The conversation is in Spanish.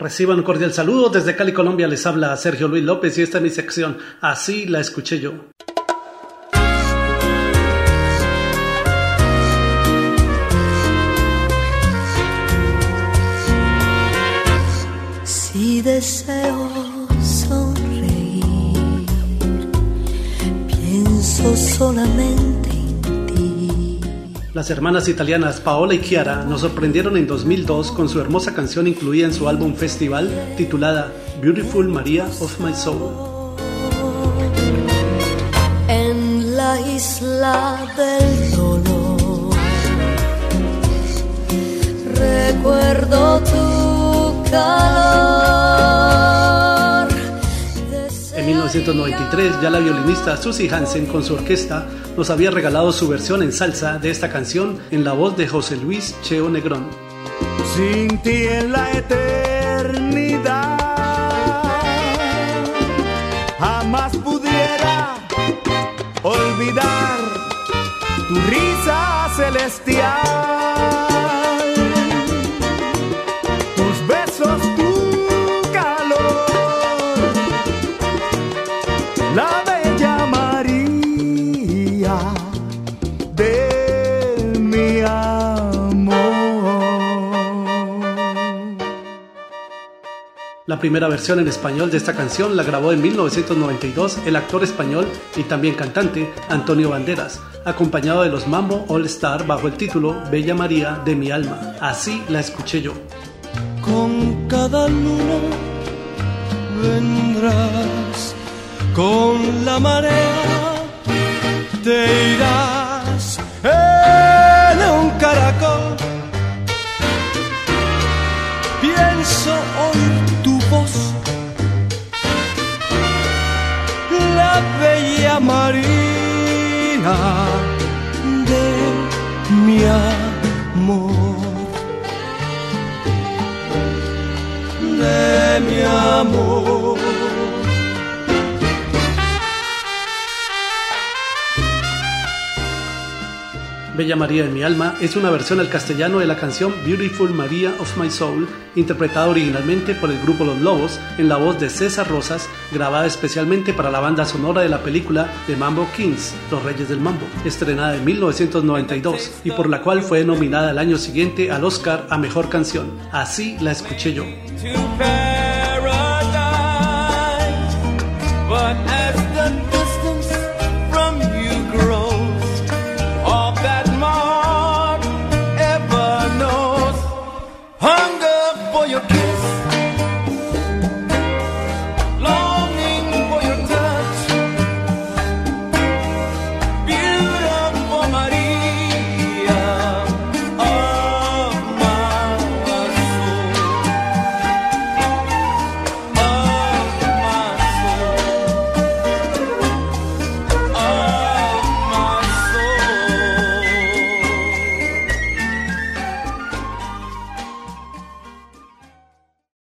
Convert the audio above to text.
Reciban un cordial saludo desde Cali, Colombia. Les habla Sergio Luis López y esta es mi sección. Así la escuché yo. Si deseo sonreír, pienso solamente. Las hermanas italianas Paola y Chiara nos sorprendieron en 2002 con su hermosa canción incluida en su álbum festival titulada Beautiful Maria of My Soul. En la isla del 1993 ya la violinista Susie Hansen con su orquesta nos había regalado su versión en salsa de esta canción en la voz de José Luis Cheo Negrón. Sin ti en la eternidad jamás pudiera olvidar tu risa celestial, La primera versión en español de esta canción la grabó en 1992 el actor español y también cantante Antonio Banderas, acompañado de los Mambo All Star bajo el título Bella María de mi alma. Así la escuché yo. con cada luna vendrás con la marea te irás María de mi amor de mi amor. Bella María de mi alma, es una versión al castellano de la canción Beautiful Maria of My Soul, interpretada originalmente por el grupo Los Lobos en la voz de César Rosas, grabada especialmente para la banda sonora de la película The Mambo Kings, Los Reyes del Mambo, estrenada en 1992 y por la cual fue nominada el año siguiente al Oscar a Mejor Canción. Así la escuché yo.